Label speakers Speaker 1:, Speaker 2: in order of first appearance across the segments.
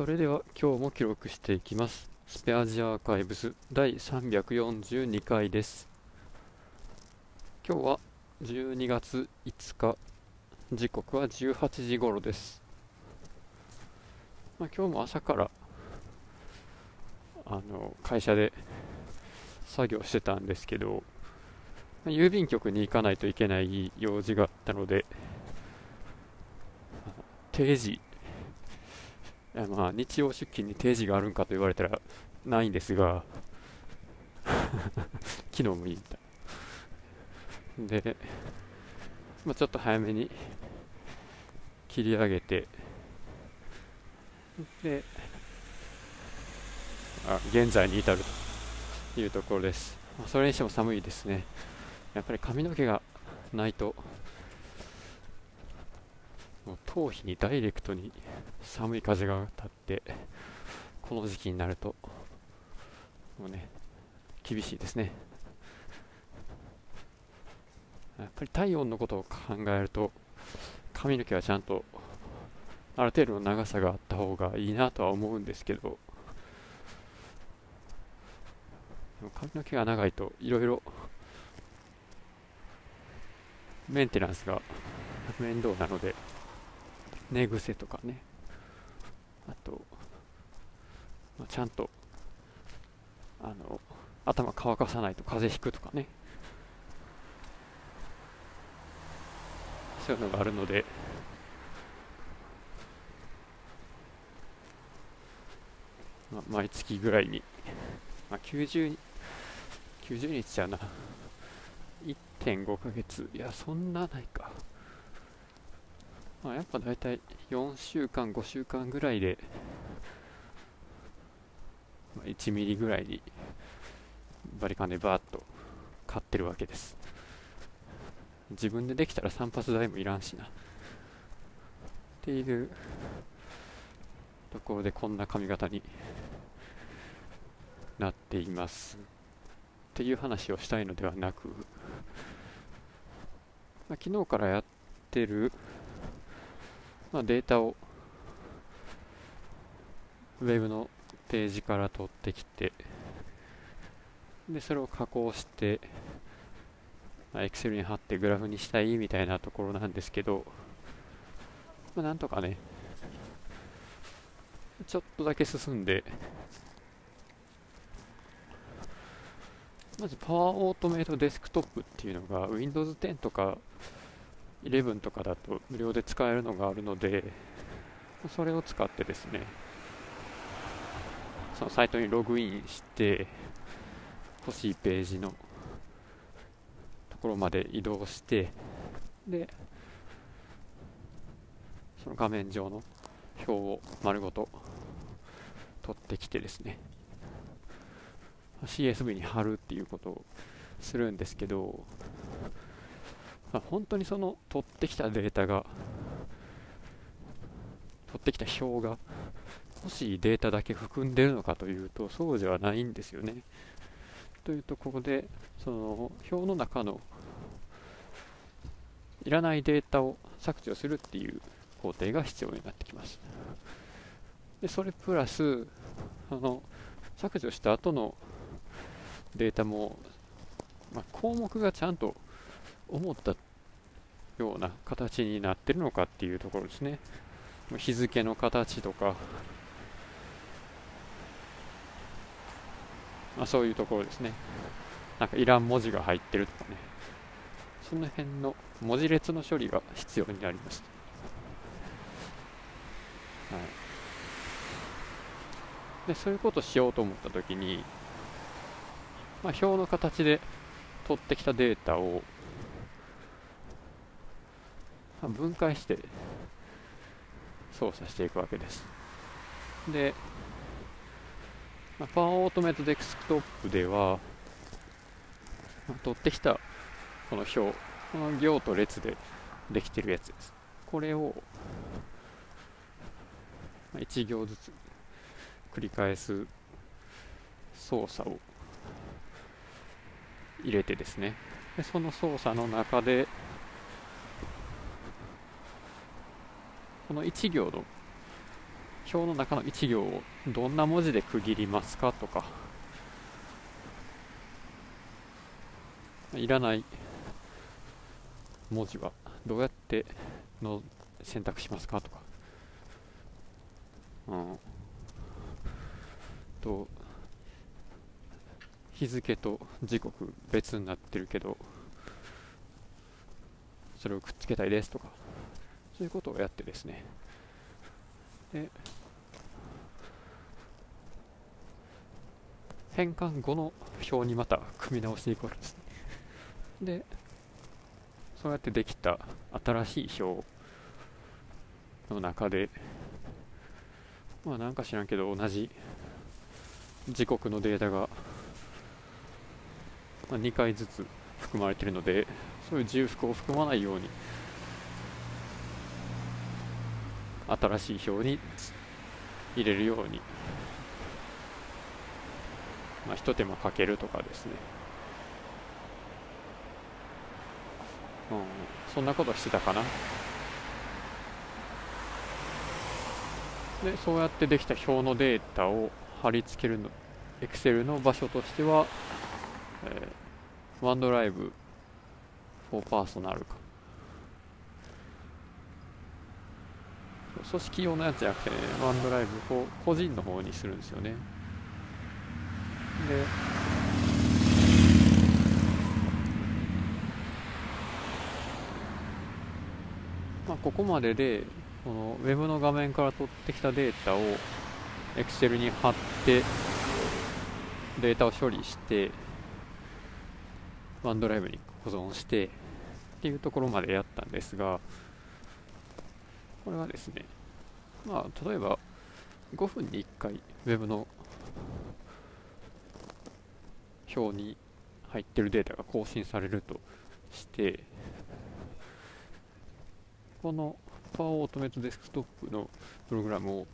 Speaker 1: それでは今日も記録していきます。スペアジアアーカイブス第342回です。今日は12月5日。時刻は18時頃です、まあ、今日も朝からあの会社で作業してたんですけどまあ郵便局に行かないといけない用事があったので定時まあ日曜出勤に定時があるんかと言われたらないんですが 昨日もいいみた。いで、まあ、ちょっと早めに切り上げてであ現在に至るというところです、まあ、それにしても寒いですね。やっぱり髪の毛がないともう頭皮にダイレクトに寒い風が立ってこの時期になるともうね厳しいですね。やっぱり体温のことを考えると髪の毛はちゃんとある程度の長さがあった方がいいなとは思うんですけど髪の毛が長いといろいろメンテナンスが面倒なので寝癖とかね。あと、まあ、ちゃんとあの頭乾かさないと風邪ひくとかね。そういうのがあるので。まあ、毎月ぐらいに、まあ、90, 90日じゃな。1.5ヶ月。いやそんなないか。まあ、やっぱ大体4週間、5週間ぐらいで、まあ、1ミリぐらいにバリカンでバーッと買ってるわけです。自分でできたら散髪代もいらんしな。っていうところでこんな髪型になっています。っていう話をしたいのではなく、まあ、昨日からやってるまあ、データをウェブのページから取ってきてでそれを加工して、まあ、Excel に貼ってグラフにしたいみたいなところなんですけど、まあ、なんとかねちょっとだけ進んでまずパワーオートメイトデスクトップっていうのが Windows 10とか11とかだと無料で使えるのがあるのでそれを使ってですねそのサイトにログインして欲しいページのところまで移動してでその画面上の表を丸ごと取ってきてですね CSV に貼るっていうことをするんですけど、本当にその取ってきたデータが取ってきた表が欲しいデータだけ含んでるのかというとそうではないんですよね。というところでその表の中のいらないデータを削除するっていう工程が必要になってきます。でそれプラスあの削除した後のデータも、まあ、項目がちゃんと思ったような形になってるのかっていうところですね。日付の形とか、まあ、そういうところですね。なんかいらん文字が入ってるとかね。その辺の文字列の処理が必要になります、はい、でそういうことをしようと思った時に、まあ、表の形で取ってきたデータを分解して操作していくわけです。で、まあ、パワーオートメイトデスクトップでは、取ってきたこの表、この行と列でできてるやつです。これを、まあ、1行ずつ繰り返す操作を入れてですねでその操作の中でこの1行の表の中の1行をどんな文字で区切りますかとか。いらない文字はどうやっての選択しますかとか、うん、と日付と時刻別になってるけどそれをくっつけたいですとか。そういうことをやってですね。で変換後の表にまた組み直していくわけですね。でそうやってできた新しい表の中でまあなんか知らんけど同じ時刻のデータが、ま、2回ずつ含まれているのでそういう重複を含まないように新しい表に入れるように、まあ、ひと手間かけるとかですね、うん、そんなことしてたかな。でそうやってできた表のデータを貼り付けるの Excel の場所としては、えー、OneDrive for Personal か。組織用のやつじゃなくて、ね、ワンドライブを個人の方にするんですよね。でまあ、ここまででこの Web の画面から取ってきたデータを Excel に貼ってデータを処理してワンドライブに保存してっていうところまでやったんですがこれはですねまあ例えば5分に1回 Web の表に入ってるデータが更新されるとしてこのパワーオートメイトデスクトップのプログラムを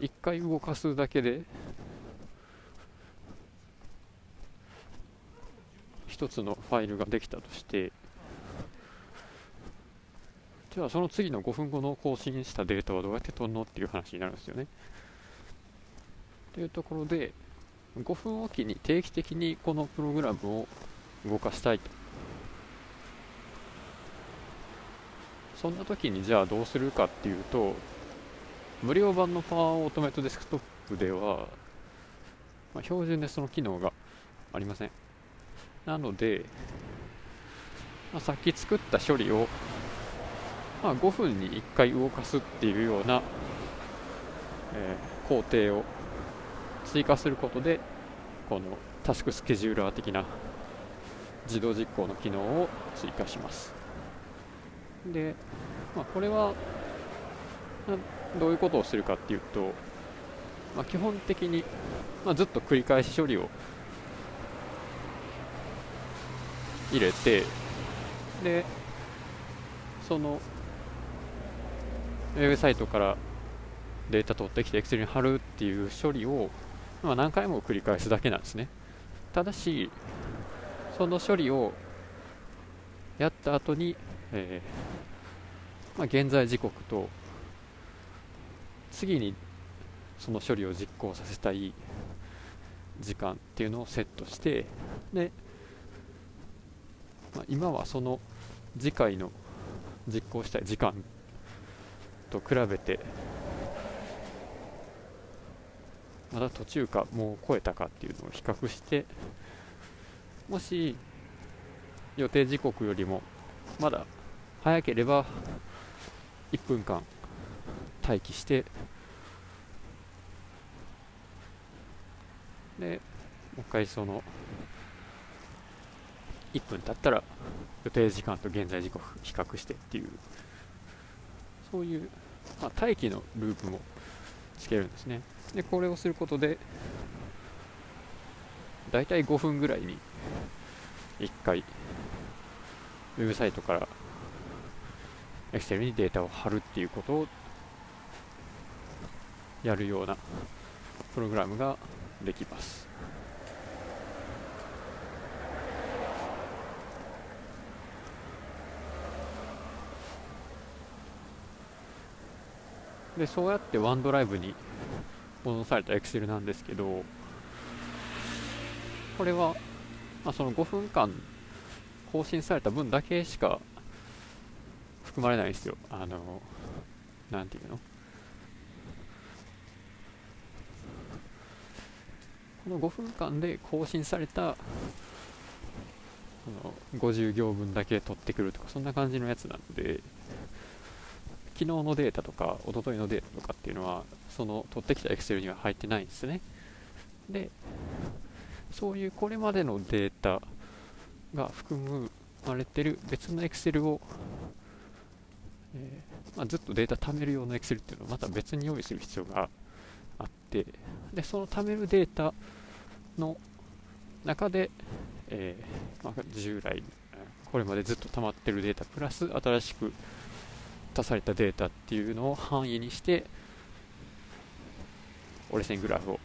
Speaker 1: 1回動かすだけで1つのファイルができたとしてじゃあその次の5分後の更新したデータはどうやって取るのっていう話になるんですよね。というところで5分おきに定期的にこのプログラムを動かしたいとそんな時にじゃあどうするかっていうと無料版のパワーオートメイトデスクトップでは、まあ、標準でその機能がありませんなので、まあ、さっき作った処理を、まあ、5分に1回動かすっていうような、えー、工程を追加することでこのタスクスケジューラー的な自動実行の機能を追加します。で、まあ、これはどういうことをするかっていうと、まあ、基本的に、まあ、ずっと繰り返し処理を入れてでそのウェブサイトからデータ取ってきて Excel に貼るっていう処理を、まあ、何回も繰り返すだけなんですね。ただしその処理をやった後に、えーまあ、現在時刻と次にその処理を実行させたい時間っていうのをセットしてで、まあ、今はその次回の実行したい時間と比べてまだ途中かもう超えたかっていうのを比較してもし予定時刻よりもまだ早ければ1分間待機してでもう一回その1分経ったら予定時間と現在時刻比較してっていうそういう、まあ、待機のループもつけるんですね。でこれをすることでだいたい5分ぐらいに1回ウェブサイトから Excel にデータを貼るっていうことをやるようなプログラムができます。でそうやってワンドライブに戻された Excel なんですけどこれは、まあ、その5分間更新された分だけしか含まれないんですよ。あのなんていうの？この5分間で更新されたの50行分だけ取ってくるとかそんな感じのやつなんで昨日のデータとか一昨日のデータとかっていうのはその取ってきた Excel には入ってないんですね。でそういうこれまでのデータが含まれてる別の Excel を、えー、まあ、ずっとデータ貯める用の Excel っていうのをまた別に用意する必要があってでその貯めるデータの中で、えー、まあ、従来これまでずっと溜まってるデータプラス新しく足されたデータっていうのを範囲にして折れ線グラフを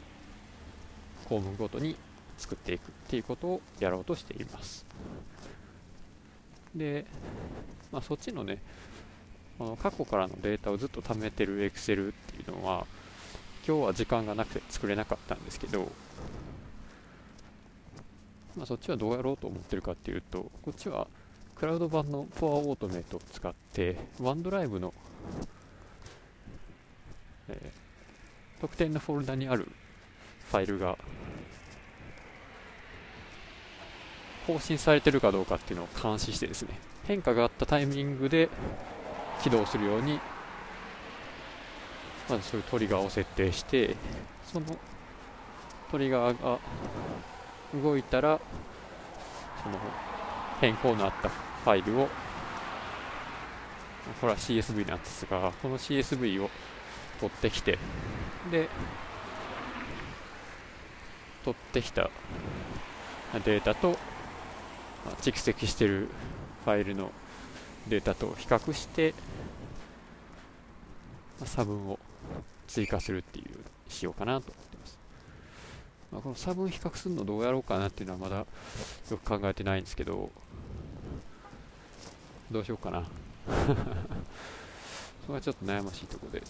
Speaker 1: 項目ごとに作っていくっていうことをやろうとしています。で、まあ、そっちのねこの過去からのデータをずっと貯めてる Excel っていうのは今日は時間がなくて作れなかったんですけどまあ、そっちはどうやろうと思ってるかっていうとこっちはクラウド版の Power オートメイトを使ってワンドライブの、えー、特定のフォルダにあるファイルが更新されてるかどうかっていうのを監視してですね変化があったタイミングで起動するようにまずそういうトリガーを設定してそのトリガーが動いたらその変更のあったファイルをこれは CSV なんですがこの CSV を取ってきてで取ってきたデータと蓄積しているファイルのデータと比較して差分を追加するっていうしようかなと思ってます。まあ、この差分比較するのどうやろうかなっていうのはまだよく考えてないんですけどどうしようかな。それはちょっと悩ましいところで。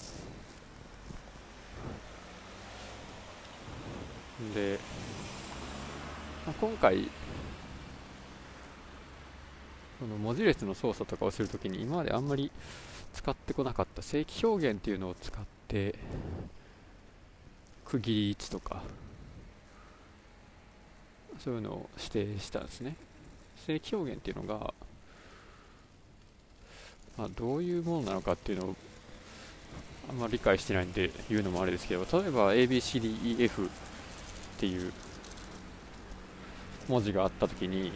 Speaker 1: で、まあ、今回この文字列の操作とかをするときに今まであんまり使ってこなかった正規表現っていうのを使って区切り位置とかそういうのを指定したんですね。正規表現っていうのが、まあ、どういうものなのかっていうのをあんまり理解してないんで言うのもあれですけど例えば ABCDEF っていう文字があったときに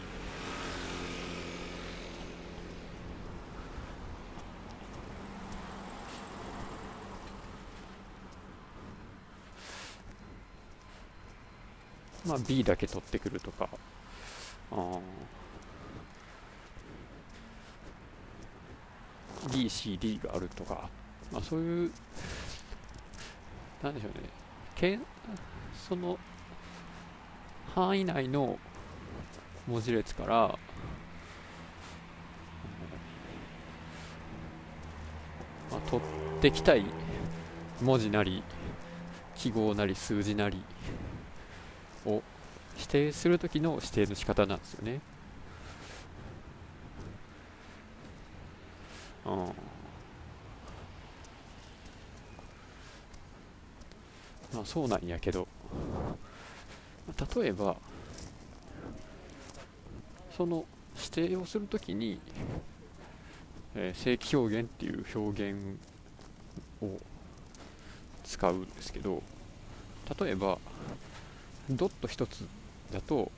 Speaker 1: まあ、B だけ取ってくるとか、あ B、BCD があるとか、まあ、そういう、なんでしょうね、けその範囲内の文字列から、まあ、取ってきたい文字なり記号なり数字なりを指定するときの指定の仕方なんですよね。うん、まあそうなんやけど例えばその指定をするときに、えー、正規表現っていう表現を使うんですけど例えばドット1つだと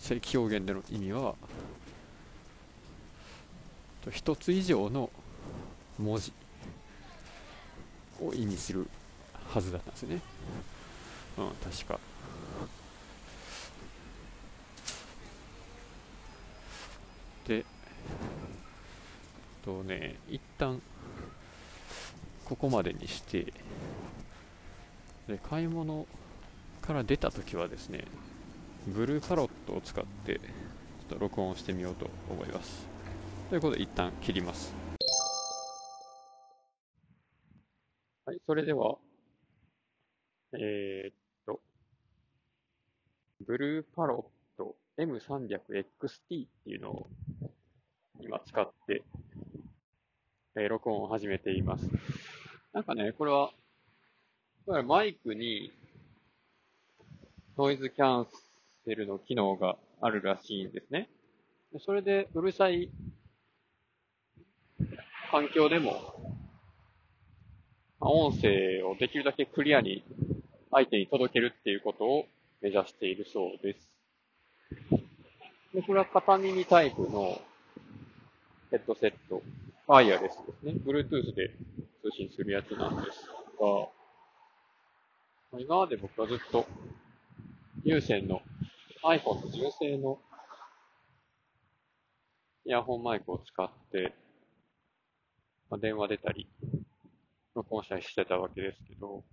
Speaker 1: 正規表現での意味は1つ以上の文字を意味するはずだったんですね。うん確か。でとね一旦ここまでにしてで買い物から出た時はですねブルーパロットを使ってちょっと録音してみようと思います。ということで一旦切ります。はい、それでは、えー、っと、ブルーパロット M300XT っていうのを今使って、えー、録音を始めています。なんかね、これは、マイクにノイズキャンセルの機能があるらしいんですね。それでうるさい環境でも音声をできるだけクリアに相手に届けるっていうことを目指しているそうです。で、これは片耳タイプのヘッドセット、ワイヤレスですね。Bluetooth で通信するやつなんですが、今まで僕はずっと有線の iPhone の純正のイヤホンマイクを使って、まあ、電話出たり、録音したりしてたわけですけど、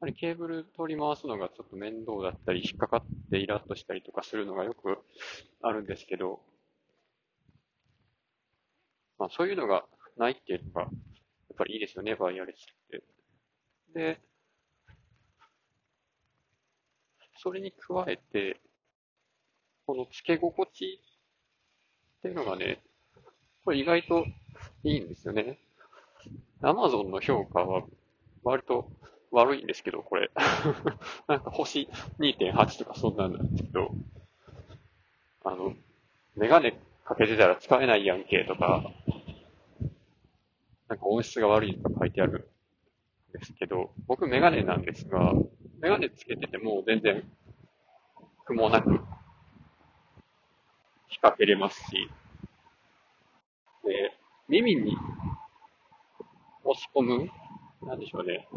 Speaker 1: ぱりケーブル取り回すのがちょっと面倒だったり、引っかかってイラッとしたりとかするのがよくあるんですけど、まあそういうのがないっていうのが、やっぱりいいですよね、バイアレスって。で、それに加えて、この付け心地っていうのがね、これ意外といいんですよね。アマゾンの評価は割と悪いんですけど、これ。なんか星2.8とかそんなんなんですけど、あの、メガネかけてたら使えないやんけとか、なんか音質が悪いとか書いてあるんですけど、僕メガネなんですが、メガネつけてても全然苦もなく引っ掛けれますし、で、耳に押し込む、なんでしょうね。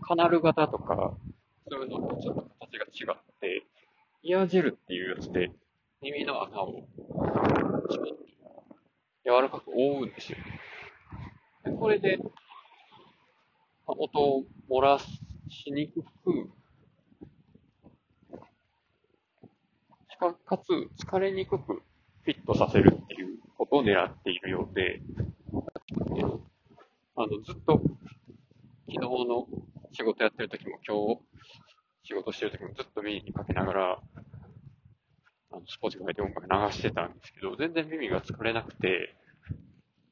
Speaker 1: カナル型とか、そういうのとちょっと形が違って、イヤージェルっていうやつで耳の穴を柔らかく覆うんですよ。でこれで、音を漏らしにくく、しかかつ疲れにくくフィットさせるっていうことを狙っているようで、あの、ずっと、昨日の仕事やってる時も今日仕事してる時もずっと耳にかけながら、あの、スポーツが入って音楽流してたんですけど、全然耳が疲れなくて、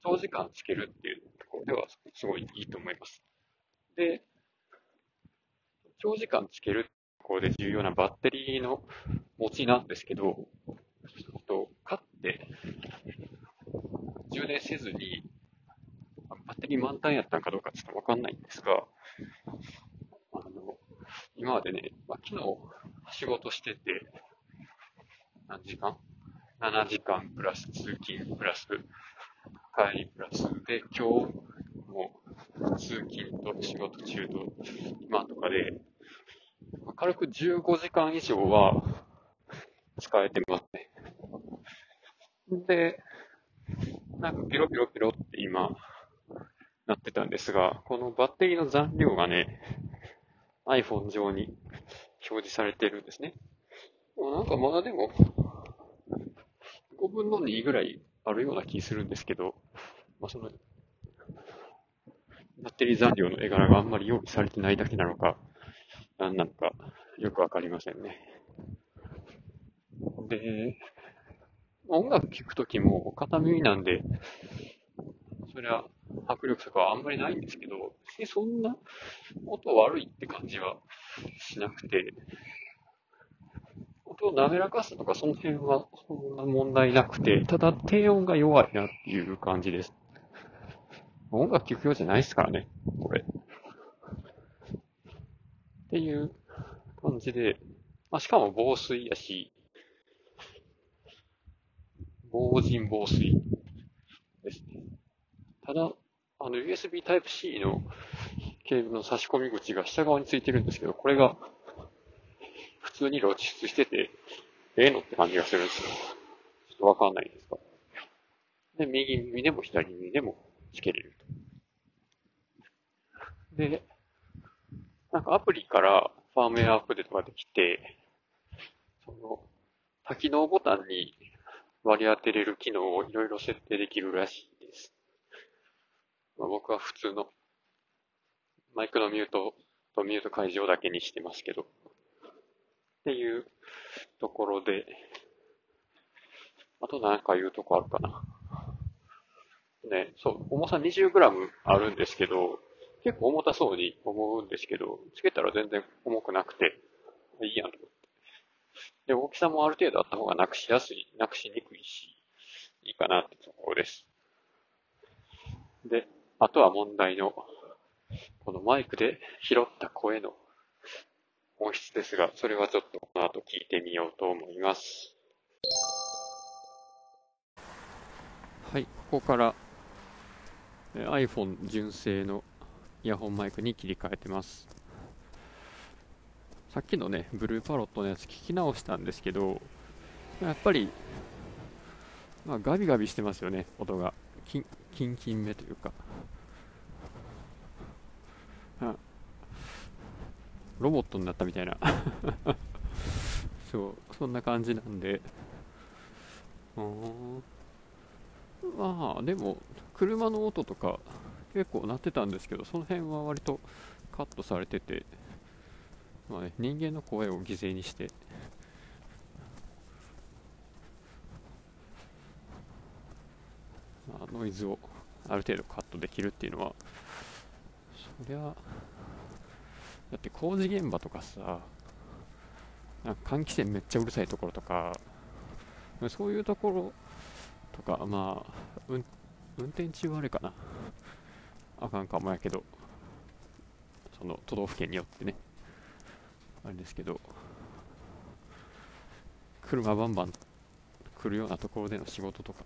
Speaker 1: 長時間つけるっていうところではすごいいいと思います。で、長時間つけるところで重要なバッテリーの持ちなんですけど、と買って充電せずにバッテリー満タンやったんかどうかちょっとわかんないんですが、今までね、まあ、昨日仕事してて、何時間 ?7 時間プラス通勤プラス帰りプラスで、今日も通勤と仕事中と今とかで、ま軽く15時間以上は使えてますね。で、なんかピロピロピロって今、なってたんですが、このバッテリーの残量がね、iPhone 上に表示されてるんですね。なんかまだでも、5分の2ぐらいあるような気するんですけど、まあ、その、バッテリー残量の絵柄があんまり用意されてないだけなのか、何なのか、よくわかりませんね。で、音楽聴くときも片耳なんで、そりゃ迫力とかはあんまりないんですけど、別にそんな音悪いって感じはしなくて、音を滑らかすとかその辺はそんな問題なくて、ただ低音が弱いなっていう感じです。音楽聴くようじゃないですからね、これ。っていう感じで、まあ、しかも防水やし、防塵防水ですね。ただ、あの、USB Type-C のケーブルの差し込み口が下側についてるんですけど、これが普通に露出してて、ええのって感じがするんですよ。ちょっとわかんないんですか。で、右耳でも左耳でもつけれると。で、なんかアプリからファームウェアアップデートができて、その、多機能ボタンに割り当てれる機能をいろいろ設定できるらしい。まあ、僕は普通のマイクのミュートとミュート解除だけにしてますけど。っていうところで、あと何か言うとこあるかな。ね、そう、重さ 20g あるんですけど、結構重たそうに思うんですけど、つけたら全然重くなくて、いいやんと思って。で、大きさもある程度あった方がなくしやすい、なくしにくいし、いいかなってところです。で、あとは問題の、このマイクで拾った声の音質ですが、それはちょっとこの後聞いてみようと思います。はい、ここから iPhone 純正のイヤホンマイクに切り替えてます。さっきのね、ブルーパロットのやつ聞き直したんですけど、やっぱり、まあ、ガビガビしてますよね、音が。キンキン目というか。うんロボットになったみたいな そう、そんな感じなんでうん。まあ、でも、車の音とか結構鳴ってたんですけど、その辺は割とカットされてて、まあね、人間の声を犠牲にして、まあ、ノイズをある程度カットできるっていうのは、そりゃ、だって工事現場とかさ、なんか換気扇めっちゃうるさいところとか、そういうところとか、まあ、うん、運転中はあれかな。あかんかもやけど、その都道府県によってね、あれですけど、車バンバン来るようなところでの仕事とか、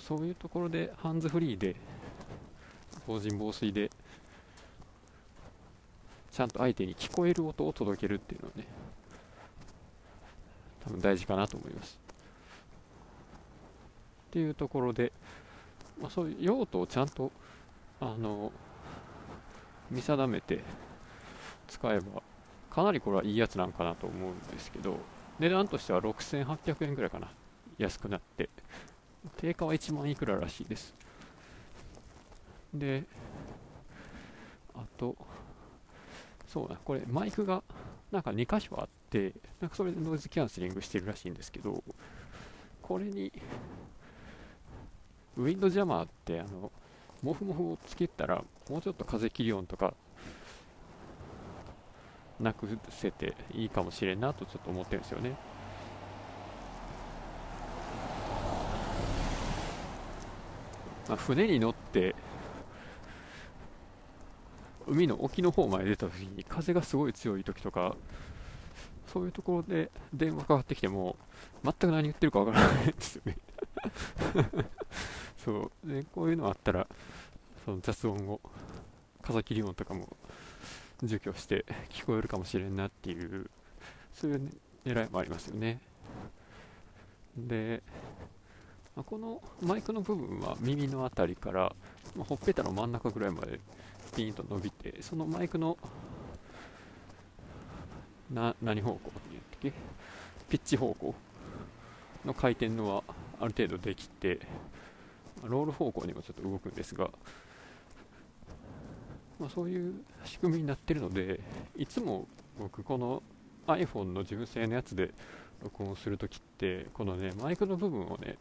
Speaker 1: そういうところでハンズフリーで、防塵防水で、ちゃんと相手に聞こえる音を届けるっていうのはね、多分大事かなと思います。っていうところで、まあ、そういう用途をちゃんとあの見定めて使えばかなりこれはいいやつなんかなと思うんですけど値段としては6800円ぐらいかな安くなって定価は1万いくららしいですであとそうだ、これマイクがなんか2箇所あって、なんかそれでノイズキャンセリングしてるらしいんですけど、これに、ウィンドジャマーって、あの、モフモフをつけたら、もうちょっと風切り音とか、なくせていいかもしれんなとちょっと思ってるんですよね。まあ、船に乗って海の沖の方まで出た時に風がすごい強い時とかそういうところで電話かかってきても全く何言ってるかわからないですよね。そう。でこういうのあったらその雑音を風切り音とかも除去して聞こえるかもしれんなっていうそういうね狙いもありますよね。でまこのマイクの部分は耳の辺りから、まほっぺたの真ん中ぐらいまでピンと伸びてそのマイクのな何方向にやったっけ？ピッチ方向の回転のはある程度できてロール方向にもちょっと動くんですが、まあ、そういう仕組みになってるのでいつも僕この iPhone の純正のやつで録音するときってこのねマイクの部分をね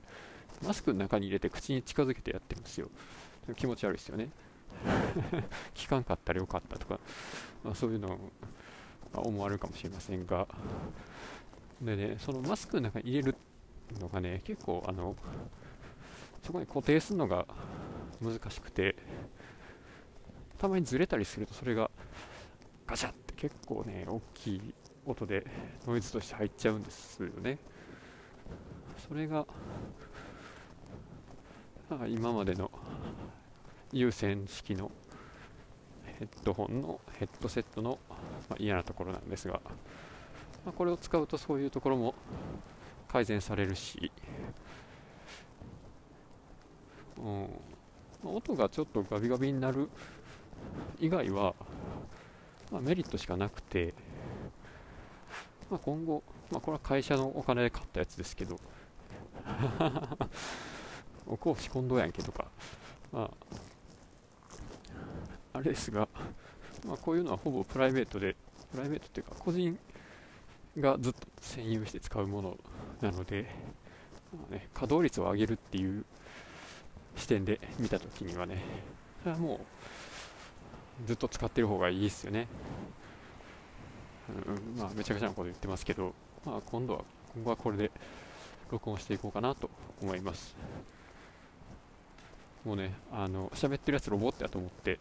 Speaker 1: マスクの中に入れて口に近づけてやってるんですよ。気持ち悪いですよね。聞かんかったらよかったとか、まあ、そういうのを思われるかもしれませんが。でねそのマスクの中に入れるのがね結構あのそこに固定するのが難しくてたまにずれたりするとそれがガチャって結構ね大きい音でノイズとして入っちゃうんですよね。それが今までの有線式のヘッドホンのヘッドセットの、ま、嫌なところなんですが、ま、これを使うとそういうところも改善されるし、うん、音がちょっとガビガビになる以外は、ま、メリットしかなくて、ま、今後、ま、これは会社のお金で買ったやつですけど。おこうし今度やんけとか、まあ、あれですが、まあ、こういうのはほぼプライベートでプライベートっていうか個人がずっと占有して使うものなので、まあね、稼働率を上げるっていう視点で見たときにはねそれはもうずっと使ってる方がいいですよね、うん、まあめちゃくちゃなこと言ってますけど、まあ、今度は今後はこれで録音していこうかなと思います。もうねあの喋ってるやつロボットやと思って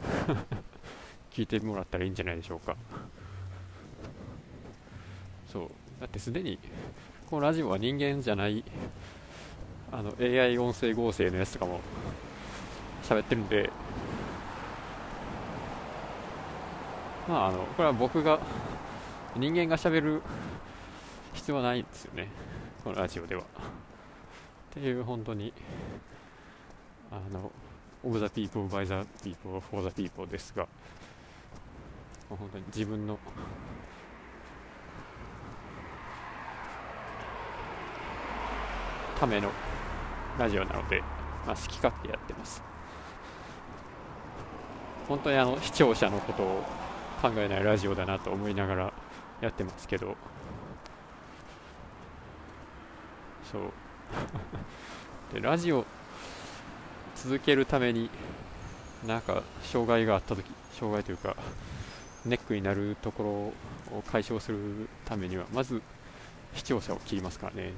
Speaker 1: 聞いてもらったらいいんじゃないでしょうか。そう。だってすでにこのラジオは人間じゃないあの AI 音声合成のやつとかも喋ってるんで。まああのこれは僕が人間が喋る必要はないんですよね。このラジオでは。っていう本当にあの of the people by the people for the people ですが本当に自分のためのラジオなので、まあ、好き勝手やってます。本当にあの視聴者のことを考えないラジオだなと思いながらやってますけどそう。でラジオ続けるためになんか障害があった時障害というかネックになるところを解消するためにはまず視聴者を切りますからね。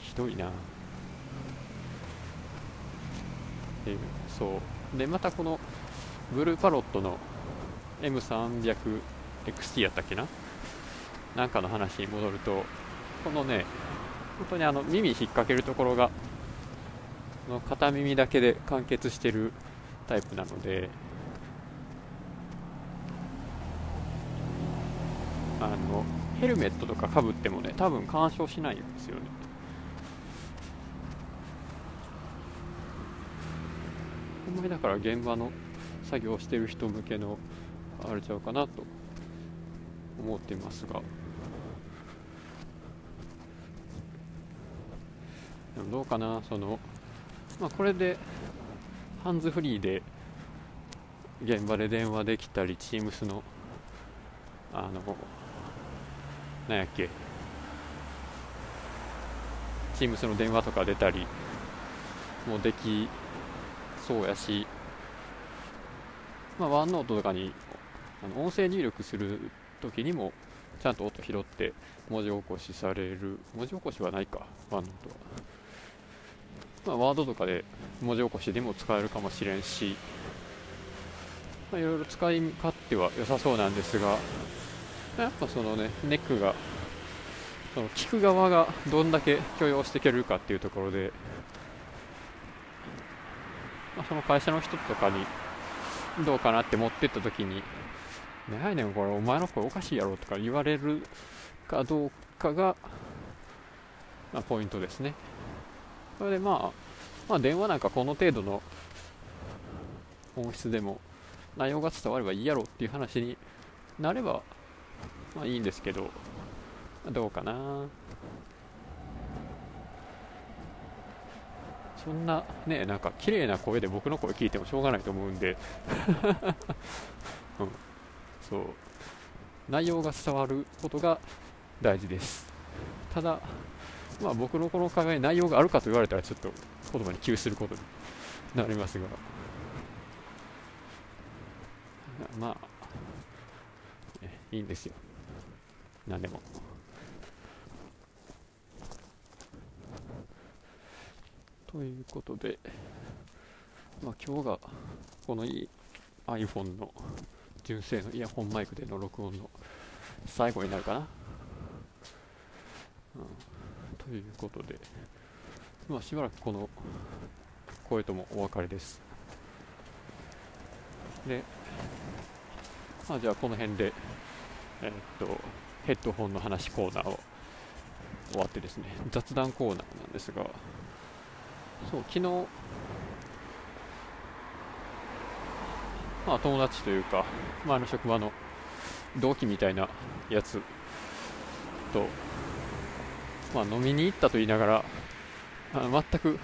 Speaker 1: ひどいな。でそう。でまたこのブルーパロットの M300XT やったっけな？なんかの話に戻るとこのね本当にあの耳引っ掛けるところがの片耳だけで完結してるタイプなので。あのヘルメットとかかぶってもね多分干渉しないんですよね。ほんまにだから現場の作業してる人向けのあれちゃうかなと思ってますが。でもどうかなそのまあ、これでハンズフリーで現場で電話できたり Teams のあのなんやっけ Teams の電話とか出たりもできそうやし、まあ、ワンノートとかにあの音声入力するときにもちゃんと音拾って文字起こしされる。文字起こしはないかワンノートは。まあ、ワードとかで文字起こしでも使えるかもしれんし、まあ、いろいろ使い勝手は良さそうなんですが、やっぱそのね、ネックが、その聞く側がどんだけ許容していけるかっていうところで、まあ、その会社の人とかにどうかなって持ってった時に、ねやねん、これお前の声おかしいやろとか言われるかどうかが、まあ、ポイントですね。それでまあ、まあ、電話なんかこの程度の音質でも内容が伝わればいいやろっていう話になればまあいいんですけどどうかな。そんなねなんか綺麗な声で僕の声聞いてもしょうがないと思うんで、うん、そう。内容が伝わることが大事です。ただまあ、僕のこの考え内容があるかと言われたらちょっと言葉に窮することになりますが。まあいいんですよ。何でも。ということで、まあ、今日がこの iPhone の純正のイヤホンマイクでの録音の最後になるかな、うん。いうことで、まあ、しばらくこの声ともお別れです。で、まあ、じゃあこの辺で、えー、っと、ヘッドホンの話コーナーを終わってですね、雑談コーナーなんですが、そう、昨日、まあ友達というか、前の職場の同期みたいなやつと、まあ、飲みに行ったと言いながらあ全く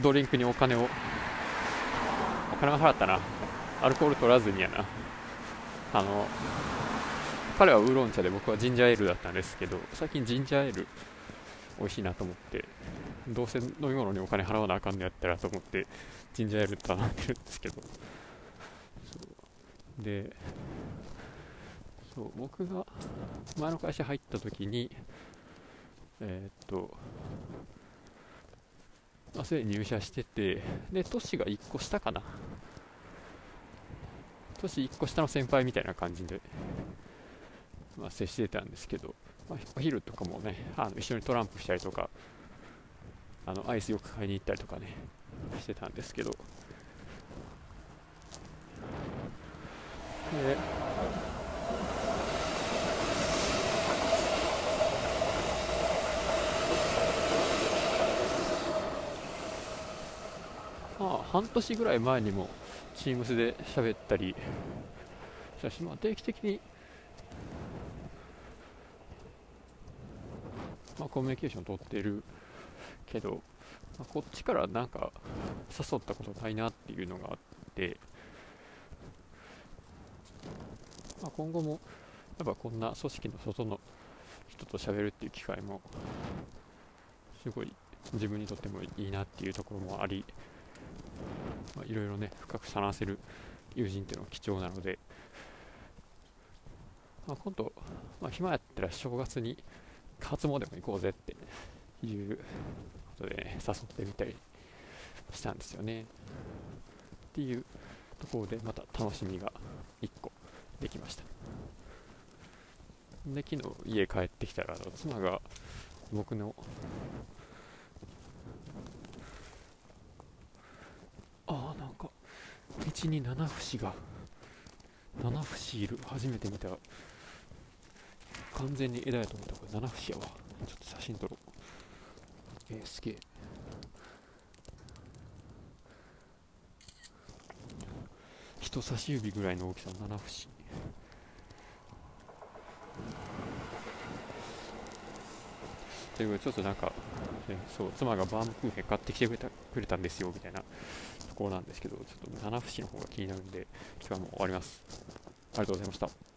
Speaker 1: ドリンクにお金をお金は払ったな。アルコール取らずにやな。あの彼はウーロン茶で僕はジンジャーエールだったんですけど最近ジンジャーエール美味しいなと思ってどうせ飲み物にお金払わなあかんのやったらと思ってジンジャーエール頼んでるんですけど。でそう僕が前の会社入った時にえー、っとあすでに入社しててで年が1個下かな。年1個下の先輩みたいな感じで、まあ、接してたんですけど、まあ、お昼とかもねあの一緒にトランプしたりとかあのアイスよく買いに行ったりとかねしてたんですけど。で半年ぐらい前にも Teams で喋ったりしたし、まあ、定期的に、まあ、コミュニケーション取ってるけど、まあ、こっちからなんか誘ったことないなっていうのがあって、まあ、今後もやっぱこんな組織の外の人と喋るっていう機会もすごい自分にとってもいいなっていうところもありいろいろね深く話せる友人っていうのは貴重なので、まあ、今度、まあ、暇やったら正月に初詣も行こうぜっていうことで、ね、誘ってみたりしたんですよね。っていうところでまた楽しみが1個できました。で昨日家帰ってきたら妻が僕のああなんか道に七節が七節いる。初めて見た。完全に枝やと思ったこれ七節やわ。ちょっと写真撮ろう。えー、すげえ。人差し指ぐらいの大きさの七節ということでちょっとなんか、ね、そう妻がバームクーヘン買ってきてくれたくれたんですよみたいなところなんですけどちょっと七節の方が気になるんで今日はもう終わります。ありがとうございました。